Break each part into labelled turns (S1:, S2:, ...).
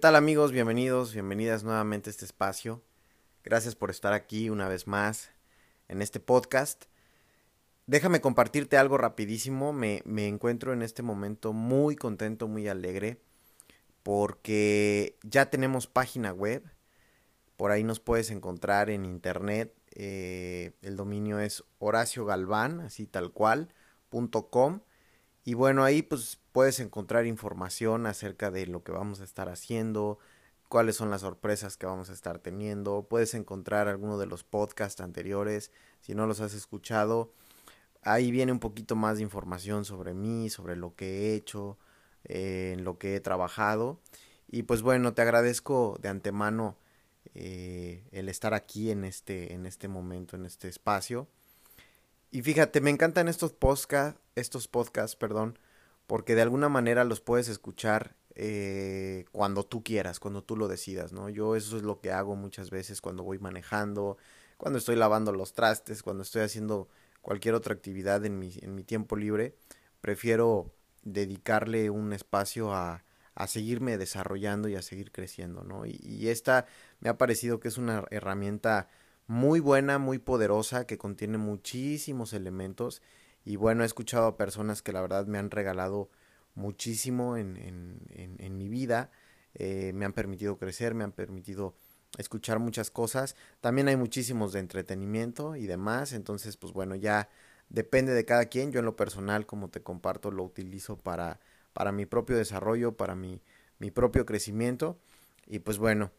S1: tal amigos? Bienvenidos, bienvenidas nuevamente a este espacio. Gracias por estar aquí una vez más en este podcast. Déjame compartirte algo rapidísimo. Me, me encuentro en este momento muy contento, muy alegre, porque ya tenemos página web. Por ahí nos puedes encontrar en internet. Eh, el dominio es Horacio Galván, así tal cual. Y bueno, ahí pues puedes encontrar información acerca de lo que vamos a estar haciendo, cuáles son las sorpresas que vamos a estar teniendo. Puedes encontrar alguno de los podcasts anteriores, si no los has escuchado. Ahí viene un poquito más de información sobre mí, sobre lo que he hecho, eh, en lo que he trabajado. Y pues bueno, te agradezco de antemano eh, el estar aquí en este, en este momento, en este espacio. Y fíjate, me encantan estos podcasts, estos podcasts, perdón, porque de alguna manera los puedes escuchar eh, cuando tú quieras, cuando tú lo decidas, ¿no? Yo eso es lo que hago muchas veces cuando voy manejando, cuando estoy lavando los trastes, cuando estoy haciendo cualquier otra actividad en mi, en mi tiempo libre, prefiero dedicarle un espacio a, a seguirme desarrollando y a seguir creciendo, ¿no? Y, y esta me ha parecido que es una herramienta muy buena, muy poderosa, que contiene muchísimos elementos. Y bueno, he escuchado a personas que la verdad me han regalado muchísimo en, en, en, mi vida. Eh, me han permitido crecer, me han permitido escuchar muchas cosas. También hay muchísimos de entretenimiento y demás. Entonces, pues bueno, ya depende de cada quien. Yo en lo personal, como te comparto, lo utilizo para, para mi propio desarrollo, para mi, mi propio crecimiento. Y pues bueno,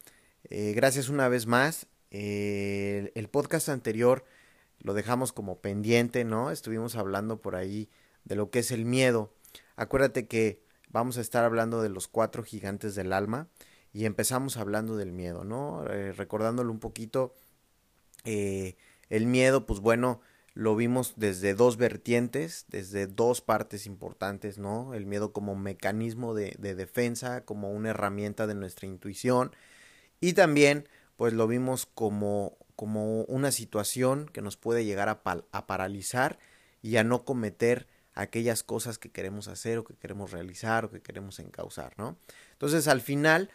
S1: eh, gracias una vez más el, podcast anterior lo dejamos como pendiente, ¿no? Estuvimos hablando por ahí de lo que es el miedo. Acuérdate que vamos a estar hablando de los cuatro gigantes del alma y empezamos hablando del miedo, ¿no? Eh, recordándolo un poquito, eh, el miedo, pues bueno, lo vimos desde dos vertientes, desde dos partes importantes, ¿no? El miedo como mecanismo de, de defensa, como una herramienta de nuestra intuición y también pues lo vimos como, como una situación que nos puede llegar a, paralizar y a no cometer aquellas cosas que queremos hacer o que queremos realizar o que queremos encauzar, ¿no? Entonces al final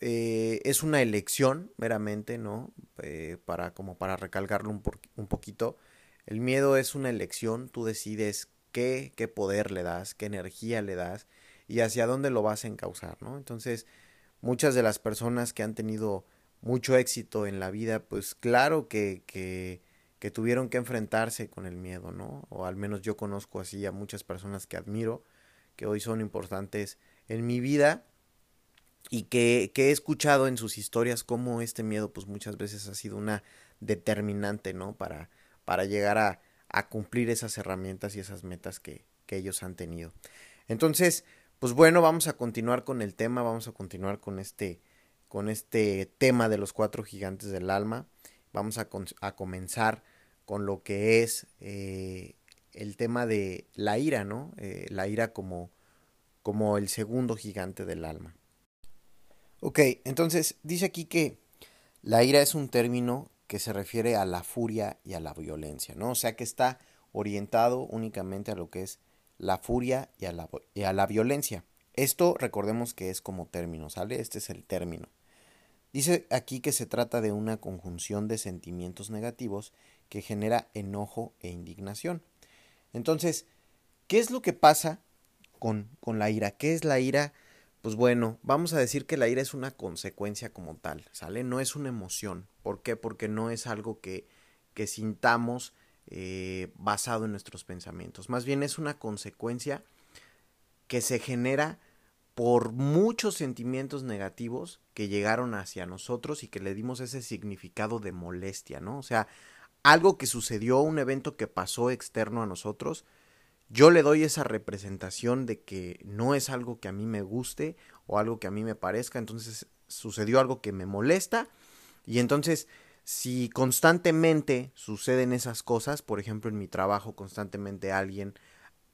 S1: eh, es una elección meramente, ¿no? Eh, para, como para recalcarlo un, un, poquito, el miedo es una elección, tú decides qué, qué poder le das, qué energía le das y hacia dónde lo vas a encauzar, ¿no? Entonces muchas de las personas que han tenido mucho éxito en la vida, pues claro que, que, que, tuvieron que enfrentarse con el miedo, ¿no? O al menos yo conozco así a muchas personas que admiro, que hoy son importantes en mi vida y que, que he escuchado en sus historias cómo este miedo pues muchas veces ha sido una determinante, ¿no? Para, para llegar a, a cumplir esas herramientas y esas metas que, que ellos han tenido. Entonces, pues bueno, vamos a continuar con el tema, vamos a continuar con este con este tema de los cuatro gigantes del alma. Vamos a, comenzar con lo que es eh, el tema de la ira, ¿no? Eh, la ira como, como el segundo gigante del alma. Ok, entonces dice aquí que la ira es un término que se refiere a la furia y a la violencia, ¿no? O sea que está orientado únicamente a lo que es la furia y a la, y a la violencia. Esto recordemos que es como término, ¿sale? Este es el término. Dice aquí que se trata de una conjunción de sentimientos negativos que genera enojo e indignación. Entonces, ¿qué es lo que pasa con, con, la ira? ¿Qué es la ira? Pues bueno, vamos a decir que la ira es una consecuencia como tal, ¿sale? No es una emoción. ¿Por qué? Porque no es algo que, que sintamos eh, basado en nuestros pensamientos. Más bien es una consecuencia que se genera por muchos sentimientos negativos que llegaron hacia nosotros y que le dimos ese significado de molestia, ¿no? O sea, algo que sucedió, un evento que pasó externo a nosotros, yo le doy esa representación de que no es algo que a mí me guste o algo que a mí me parezca, entonces sucedió algo que me molesta y entonces si constantemente suceden esas cosas, por ejemplo en mi trabajo constantemente alguien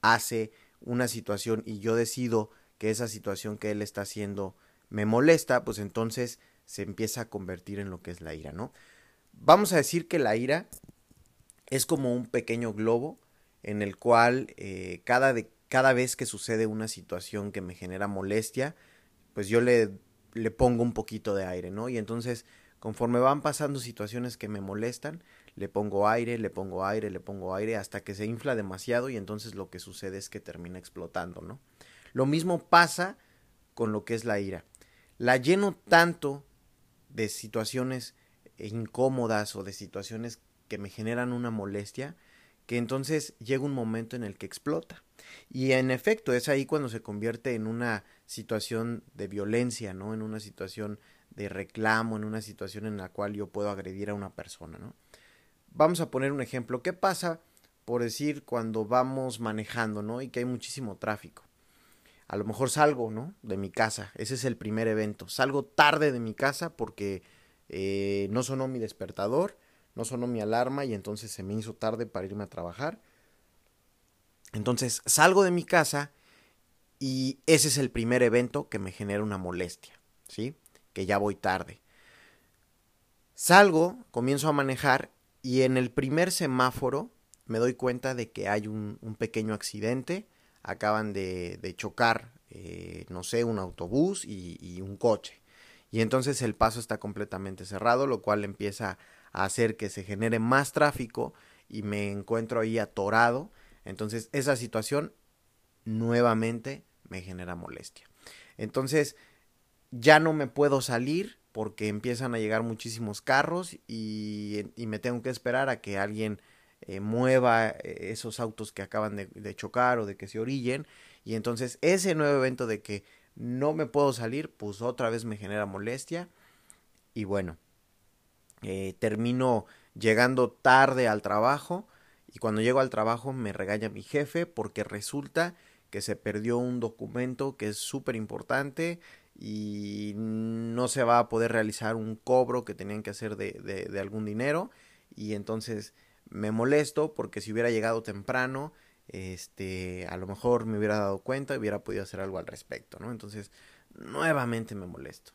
S1: hace una situación y yo decido que esa situación que él está haciendo me molesta, pues entonces se empieza a convertir en lo que es la ira, ¿no? Vamos a decir que la ira es como un pequeño globo en el cual eh, cada, de, cada vez que sucede una situación que me genera molestia, pues yo le le pongo un poquito de aire, ¿no? Y entonces, conforme van pasando situaciones que me molestan, le pongo aire, le pongo aire, le pongo aire, hasta que se infla demasiado y entonces lo que sucede es que termina explotando, ¿no? Lo mismo pasa con lo que es la ira. La lleno tanto de situaciones incómodas o de situaciones que me generan una molestia, que entonces llega un momento en el que explota. Y en efecto, es ahí cuando se convierte en una situación de violencia, ¿no? En una situación de reclamo, en una situación en la cual yo puedo agredir a una persona, ¿no? Vamos a poner un ejemplo. ¿Qué pasa, por decir, cuando vamos manejando, ¿no? Y que hay muchísimo tráfico. A lo mejor salgo, ¿no? De mi casa. Ese es el primer evento. Salgo tarde de mi casa porque eh, no sonó mi despertador, no sonó mi alarma y entonces se me hizo tarde para irme a trabajar. Entonces salgo de mi casa y ese es el primer evento que me genera una molestia, ¿sí? Que ya voy tarde. Salgo, comienzo a manejar y en el primer semáforo me doy cuenta de que hay un, pequeño accidente. Acaban de, chocar, eh, no sé, un autobús y, y un coche. Y entonces el paso está completamente cerrado, lo cual empieza a hacer que se genere más tráfico y me encuentro ahí atorado entonces esa situación nuevamente me genera molestia. Entonces ya no me puedo salir porque empiezan a llegar muchísimos carros y, me tengo que esperar a que alguien eh, mueva eh, esos autos que acaban de, chocar o de que se orillen. Y entonces ese nuevo evento de que no me puedo salir, pues otra vez me genera molestia. Y bueno, eh, termino llegando tarde al trabajo y cuando llego al trabajo me regaña mi jefe porque resulta que se perdió un documento que es súper importante y no se va a poder realizar un cobro que tenían que hacer de, de, algún dinero y entonces me molesto porque si hubiera llegado temprano este a lo mejor me hubiera dado cuenta y hubiera podido hacer algo al respecto no entonces nuevamente me molesto.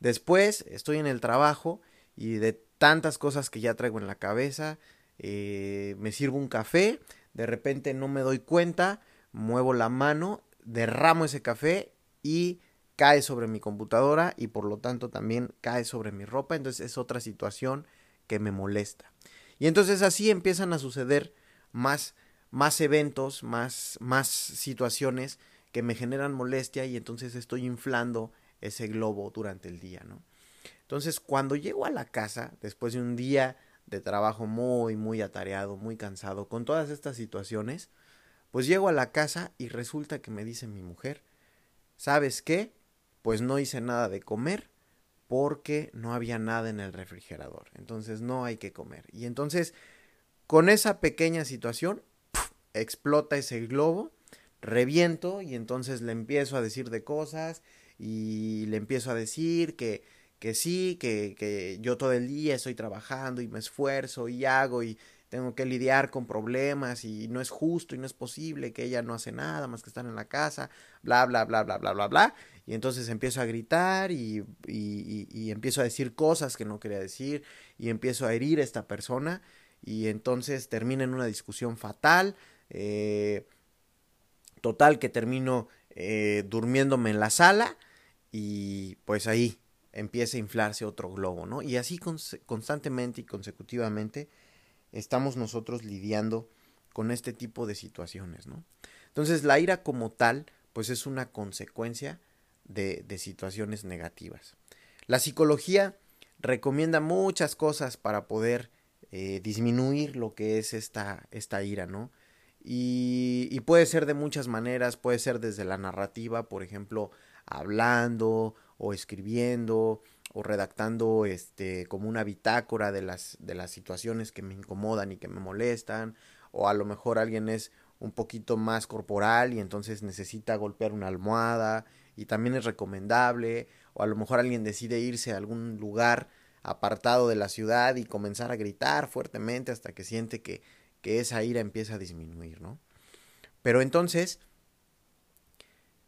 S1: Después estoy en el trabajo y de tantas cosas que ya traigo en la cabeza eh, me sirvo un café, de repente no me doy cuenta, muevo la mano, derramo ese café y cae sobre mi computadora y por lo tanto también cae sobre mi ropa, entonces es otra situación que me molesta. Y entonces así empiezan a suceder más, más eventos, más, más situaciones que me generan molestia y entonces estoy inflando ese globo durante el día, ¿no? Entonces, cuando llego a la casa, después de un día de trabajo muy, muy atareado, muy cansado, con todas estas situaciones, pues llego a la casa y resulta que me dice mi mujer, ¿sabes qué? Pues no hice nada de comer porque no había nada en el refrigerador. Entonces no hay que comer. Y entonces, con esa pequeña situación, explota ese globo, reviento y entonces le empiezo a decir de cosas y le empiezo a decir que que sí, que, que yo todo el día estoy trabajando y me esfuerzo y hago y tengo que lidiar con problemas y no es justo y no es posible que ella no hace nada más que estar en la casa, bla, bla, bla, bla, bla, bla, bla. Y entonces empiezo a gritar y, y, empiezo a decir cosas que no quería decir y empiezo a herir a esta persona y entonces termina en una discusión fatal. Eh, total que termino eh, durmiéndome en la sala y pues ahí empieza a inflarse otro globo, ¿no? Y así constantemente y consecutivamente estamos nosotros lidiando con este tipo de situaciones, ¿no? Entonces la ira como tal, pues es una consecuencia de, de situaciones negativas. La psicología recomienda muchas cosas para poder eh, disminuir lo que es esta, esta ira, ¿no? Y, y, puede ser de muchas maneras, puede ser desde la narrativa, por ejemplo, hablando o escribiendo o redactando este como una bitácora de las de las situaciones que me incomodan y que me molestan o a lo mejor alguien es un poquito más corporal y entonces necesita golpear una almohada y también es recomendable o a lo mejor alguien decide irse a algún lugar apartado de la ciudad y comenzar a gritar fuertemente hasta que siente que, que esa ira empieza a disminuir, ¿no? Pero entonces,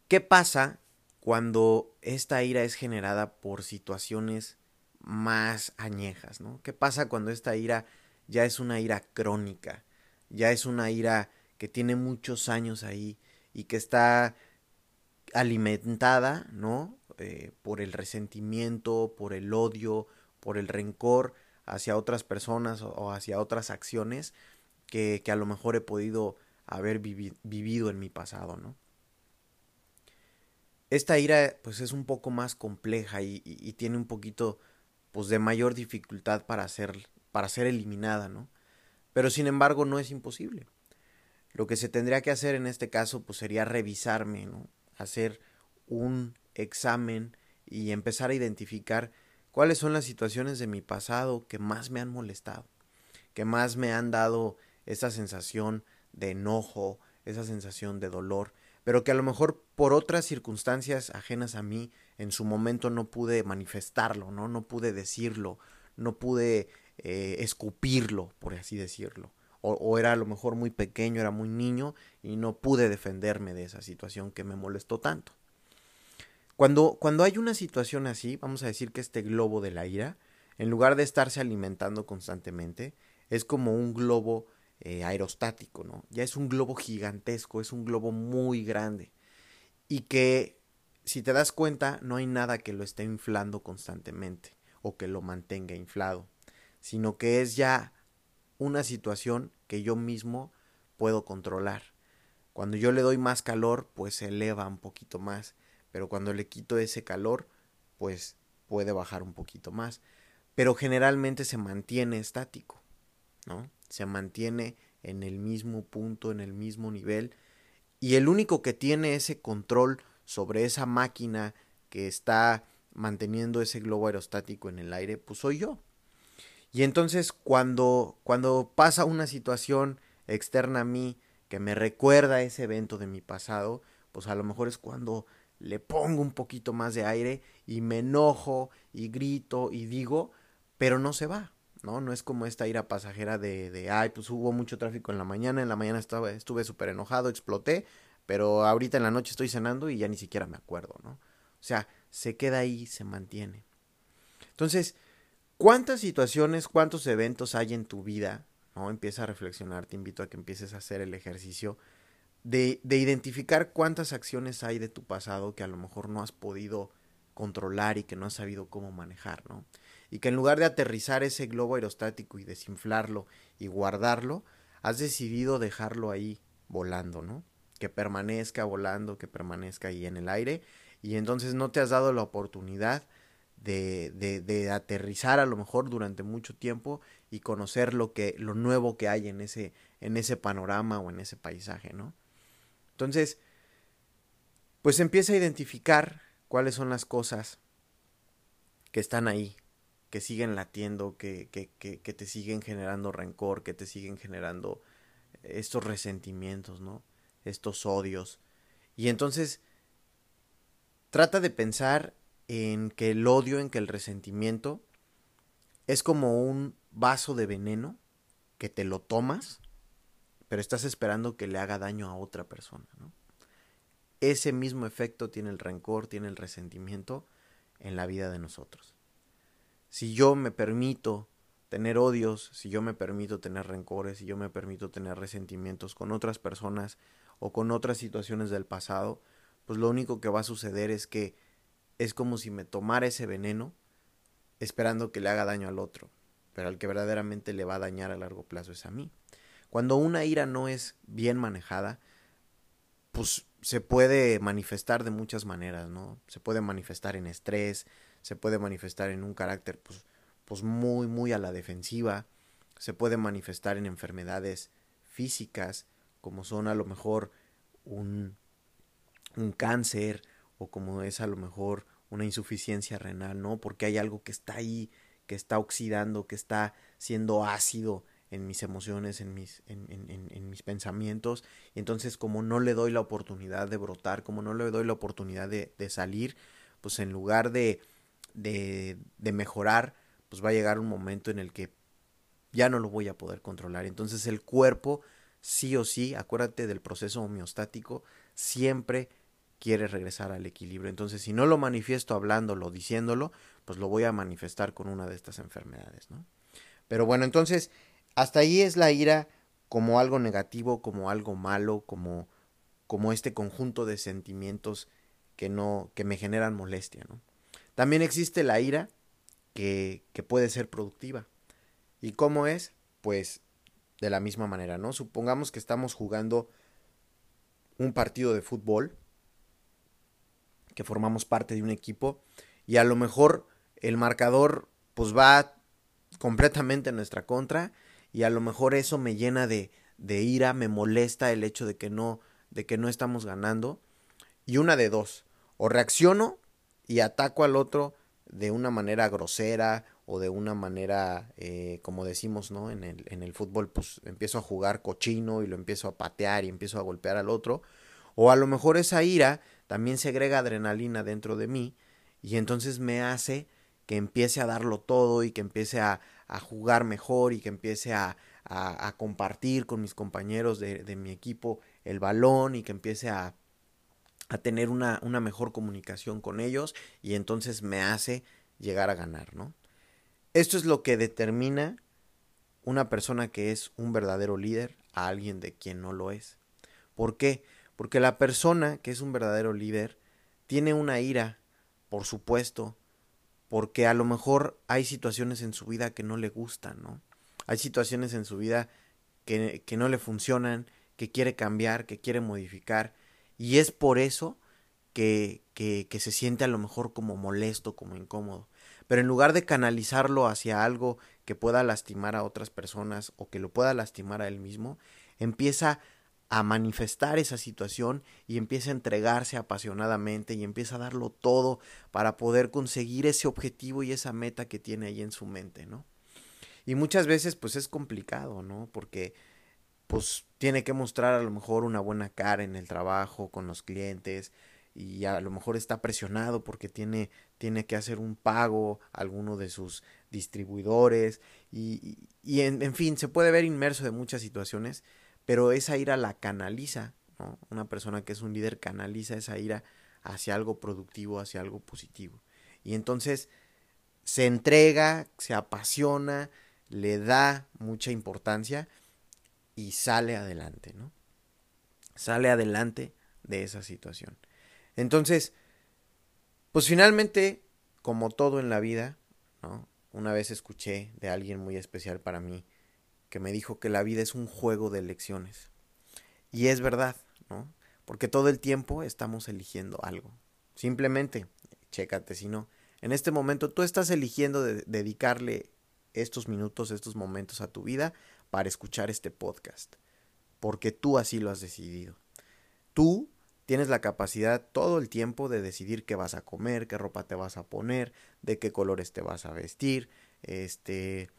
S1: ¿qué pasa cuando esta ira es generada por situaciones más añejas, ¿no? ¿Qué pasa cuando esta ira ya es una ira crónica, ya es una ira que tiene muchos años ahí y que está alimentada, ¿no? eh, por el resentimiento, por el odio, por el rencor hacia otras personas o hacia otras acciones que, a lo mejor he podido haber vivido en mi pasado, ¿no? Esta ira pues es un poco más compleja y, tiene un poquito pues de mayor dificultad para ser, para ser eliminada, ¿no? Pero sin embargo no es imposible. Lo que se tendría que hacer en este caso pues sería revisarme, ¿no? Hacer un examen y empezar a identificar cuáles son las situaciones de mi pasado que más me han molestado, que más me han dado esa sensación de enojo, esa sensación de dolor, pero que a lo mejor por otras circunstancias ajenas a mí en su momento no pude manifestarlo, no, no pude decirlo, no pude eh, escupirlo, por así decirlo. O, era a lo mejor muy pequeño, era muy niño y no pude defenderme de esa situación que me molestó tanto. Cuando, cuando hay una situación así, vamos a decir que este globo de la ira, en lugar de estarse alimentando constantemente, es como un globo eh, aerostático, ¿no? Ya es un globo gigantesco, es un globo muy grande. Y que, si te das cuenta, no hay nada que lo esté inflando constantemente o que lo mantenga inflado, sino que es ya una situación que yo mismo puedo controlar. Cuando yo le doy más calor, pues se eleva un poquito más, pero cuando le quito ese calor, pues puede bajar un poquito más, pero generalmente se mantiene estático, ¿no? Se mantiene en el mismo punto, en el mismo nivel, y el único que tiene ese control sobre esa máquina que está manteniendo ese globo aerostático en el aire, pues soy yo. Y entonces cuando, cuando pasa una situación externa a mí que me recuerda ese evento de mi pasado, pues a lo mejor es cuando le pongo un poquito más de aire y me enojo y grito y digo, pero no se va, ¿no? No es como esta ira pasajera de, de ay, pues hubo mucho tráfico en la mañana, en la mañana estaba, estuve súper enojado, exploté, pero ahorita en la noche estoy cenando y ya ni siquiera me acuerdo, ¿no? O sea, se queda ahí, se mantiene. Entonces, ¿cuántas situaciones, cuántos eventos hay en tu vida? ¿no? Empieza a reflexionar, te invito a que empieces a hacer el ejercicio de, de identificar cuántas acciones hay de tu pasado que a lo mejor no has podido controlar y que no has sabido cómo manejar, ¿no? Y que en lugar de aterrizar ese globo aerostático y desinflarlo y guardarlo, has decidido dejarlo ahí volando, ¿no? Que permanezca volando, que permanezca ahí en el aire y entonces no te has dado la oportunidad de, de, de, aterrizar a lo mejor durante mucho tiempo y conocer lo que lo nuevo que hay en ese en ese panorama o en ese paisaje, ¿no? Entonces, pues empieza a identificar cuáles son las cosas que están ahí, que siguen latiendo, que, que, que, que te siguen generando rencor, que te siguen generando estos resentimientos, ¿no? Estos odios. Y entonces trata de pensar en que el odio, en que el resentimiento es como un vaso de veneno que te lo tomas pero estás esperando que le haga daño a otra persona. Ese mismo efecto tiene el rencor, tiene el resentimiento en la vida de nosotros. Si yo me permito tener odios, si yo me permito tener rencores, si yo me permito tener resentimientos con otras personas o con otras situaciones del pasado, pues lo único que va a suceder es que es como si me tomara ese veneno esperando que le haga daño al otro, pero al que verdaderamente le va a dañar a largo plazo es a mí. Cuando una ira no es bien manejada, pues se puede manifestar de muchas maneras, ¿no? Se puede manifestar en estrés, se puede manifestar en un carácter pues, pues muy, muy a la defensiva, se puede manifestar en enfermedades físicas, como son a lo mejor un, un cáncer o como es a lo mejor una insuficiencia renal, ¿no? Porque hay algo que está ahí, que está oxidando, que está siendo ácido en mis emociones, en mis, en, en, en, mis pensamientos. Y entonces como no le doy la oportunidad de brotar, como no le doy la oportunidad de, de salir, pues en lugar de, de, de, mejorar, pues va a llegar un momento en el que ya no lo voy a poder controlar. Entonces el cuerpo, sí o sí, acuérdate del proceso homeostático, siempre quiere regresar al equilibrio. Entonces si no lo manifiesto hablándolo, diciéndolo, pues lo voy a manifestar con una de estas enfermedades, ¿no? Pero bueno, entonces hasta ahí es la ira como algo negativo, como algo malo, como, como este conjunto de sentimientos que no, que me generan molestia, ¿no? También existe la ira que, que puede ser productiva. ¿Y cómo es? Pues de la misma manera, ¿no? Supongamos que estamos jugando un partido de fútbol, que formamos parte de un equipo, y a lo mejor el marcador pues va completamente en nuestra contra, y a lo mejor eso me llena de, de ira, me molesta el hecho de que no, de que no estamos ganando. Y una de dos, o reacciono y ataco al otro de una manera grosera o de una manera, eh, como decimos, ¿no? En el, en el fútbol, pues empiezo a jugar cochino y lo empiezo a patear y empiezo a golpear al otro. O a lo mejor esa ira también segrega adrenalina dentro de mí y entonces me hace que empiece a darlo todo y que empiece a, a jugar mejor y que empiece a, a, compartir con mis compañeros de, de, mi equipo el balón y que empiece a, a tener una, una, mejor comunicación con ellos y entonces me hace llegar a ganar, ¿no? Esto es lo que determina una persona que es un verdadero líder a alguien de quien no lo es. ¿Por qué? Porque la persona que es un verdadero líder tiene una ira, por supuesto, porque a lo mejor hay situaciones en su vida que no le gustan, ¿no? Hay situaciones en su vida que, que no le funcionan, que quiere cambiar, que quiere modificar, y es por eso que, que, que se siente a lo mejor como molesto, como incómodo. Pero en lugar de canalizarlo hacia algo que pueda lastimar a otras personas o que lo pueda lastimar a él mismo, empieza a manifestar esa situación y empieza a entregarse apasionadamente y empieza a darlo todo para poder conseguir ese objetivo y esa meta que tiene ahí en su mente, ¿no? Y muchas veces pues es complicado, ¿no? Porque pues tiene que mostrar a lo mejor una buena cara en el trabajo, con los clientes, y a lo mejor está presionado porque tiene, tiene que hacer un pago a alguno de sus distribuidores, y, y en, en, fin, se puede ver inmerso de muchas situaciones, pero esa ira la canaliza, ¿no? Una persona que es un líder canaliza esa ira hacia algo productivo, hacia algo positivo. Y entonces se entrega, se apasiona, le da mucha importancia y sale adelante, ¿no? Sale adelante de esa situación. Entonces, pues finalmente, como todo en la vida, ¿no? Una vez escuché de alguien muy especial para mí que me dijo que la vida es un juego de elecciones. Y es verdad, ¿no? Porque todo el tiempo estamos eligiendo algo. Simplemente, chécate si no. En este momento tú estás eligiendo de dedicarle estos minutos, estos momentos a tu vida para escuchar este podcast, porque tú así lo has decidido. Tú tienes la capacidad todo el tiempo de decidir qué vas a comer, qué ropa te vas a poner, de qué colores te vas a vestir, este,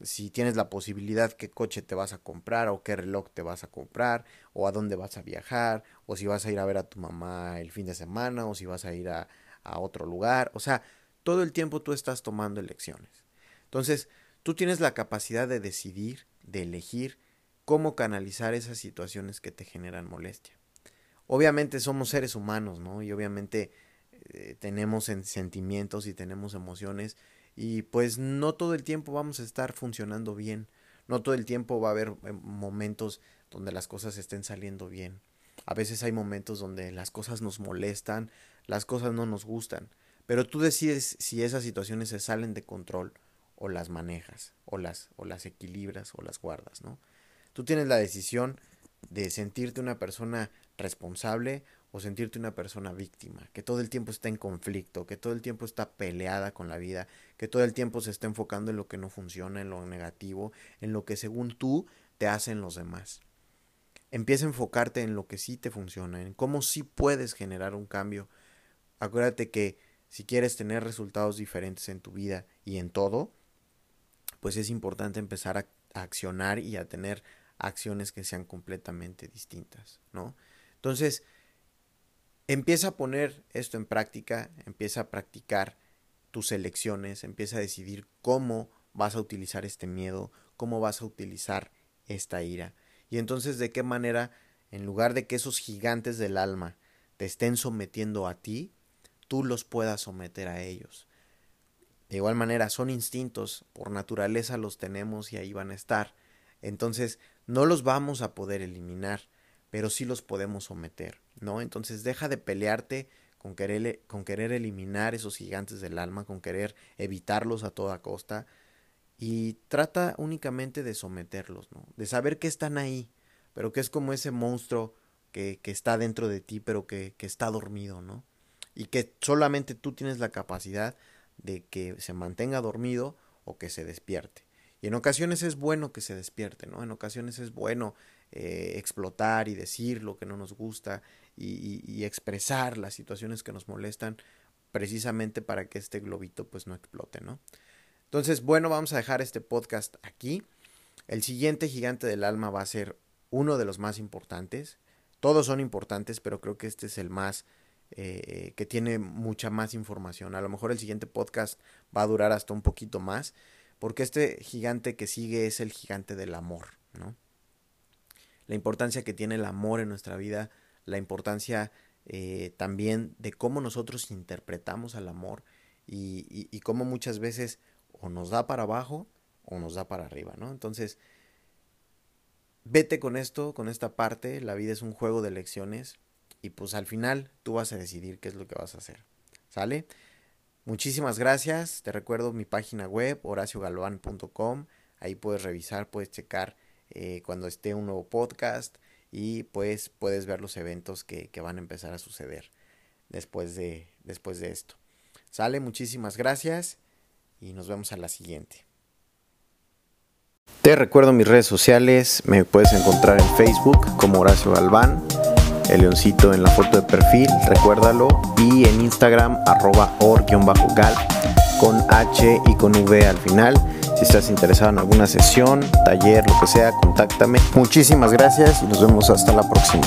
S1: si tienes la posibilidad qué coche te vas a comprar o qué reloj te vas a comprar o a dónde vas a viajar o si vas a ir a ver a tu mamá el fin de semana o si vas a ir a, a otro lugar. O sea, todo el tiempo tú estás tomando elecciones. Entonces, Tú tienes la capacidad de decidir, de elegir cómo canalizar esas situaciones que te generan molestia. Obviamente somos seres humanos, ¿no? Y obviamente eh, tenemos sentimientos y tenemos emociones y pues no todo el tiempo vamos a estar funcionando bien. No todo el tiempo va a haber eh, momentos donde las cosas estén saliendo bien. A veces hay momentos donde las cosas nos molestan, las cosas no nos gustan, pero tú decides si esas situaciones se salen de control o las manejas, o las, o las equilibras, o las guardas, ¿no? Tú tienes la decisión de sentirte una persona responsable o sentirte una persona víctima, que todo el tiempo está en conflicto, que todo el tiempo está peleada con la vida, que todo el tiempo se está enfocando en lo que no funciona, en lo negativo, en lo que según tú te hacen los demás. Empieza a enfocarte en lo que sí te funciona, en cómo sí puedes generar un cambio. Acuérdate que si quieres tener resultados diferentes en tu vida y en todo, pues es importante empezar a, accionar y a tener acciones que sean completamente distintas, ¿no? Entonces, empieza a poner esto en práctica, empieza a practicar tus elecciones, empieza a decidir cómo vas a utilizar este miedo, cómo vas a utilizar esta ira. Y entonces de qué manera, en lugar de que esos gigantes del alma te estén sometiendo a ti, tú los puedas someter a ellos. De igual manera, son instintos, por naturaleza los tenemos y ahí van a estar. Entonces, no los vamos a poder eliminar, pero sí los podemos someter, ¿no? Entonces, deja de pelearte con querer, con querer eliminar esos gigantes del alma, con querer evitarlos a toda costa. Y trata únicamente de someterlos, ¿no? De saber que están ahí, pero que es como ese monstruo que, que está dentro de ti, pero que, que está dormido, ¿no? Y que solamente tú tienes la capacidad de que se mantenga dormido o que se despierte. Y en ocasiones es bueno que se despierte, ¿no? En ocasiones es bueno eh, explotar y decir lo que no nos gusta y, expresar las situaciones que nos molestan precisamente para que este globito pues no explote, ¿no? Entonces, bueno, vamos a dejar este podcast aquí. El siguiente gigante del alma va a ser uno de los más importantes. Todos son importantes, pero creo que este es el más eh, que tiene mucha más información. A lo mejor el siguiente podcast va a durar hasta un poquito más, porque este gigante que sigue es el gigante del amor, ¿no? La importancia que tiene el amor en nuestra vida, la importancia eh, también de cómo nosotros interpretamos al amor y, y, cómo muchas veces o nos da para abajo o nos da para arriba, ¿no? Entonces, vete con esto, con esta parte, la vida es un juego de lecciones y pues al final tú vas a decidir qué es lo que vas a hacer, ¿sale? Muchísimas gracias. Te recuerdo mi página web, horaciogalvan.com. Ahí puedes revisar, puedes checar eh, cuando esté un nuevo podcast y pues puedes ver los eventos que, que, van a empezar a suceder después de, después de esto. Sale, muchísimas gracias y nos vemos a la siguiente. Te recuerdo mis redes sociales, me puedes encontrar en Facebook como Horacio Galván el leoncito en la foto de perfil, recuérdalo, y en Instagram arroba or-gal con H y con V al final. Si estás interesado en alguna sesión, taller, lo que sea, contáctame. Muchísimas gracias y nos vemos hasta la próxima.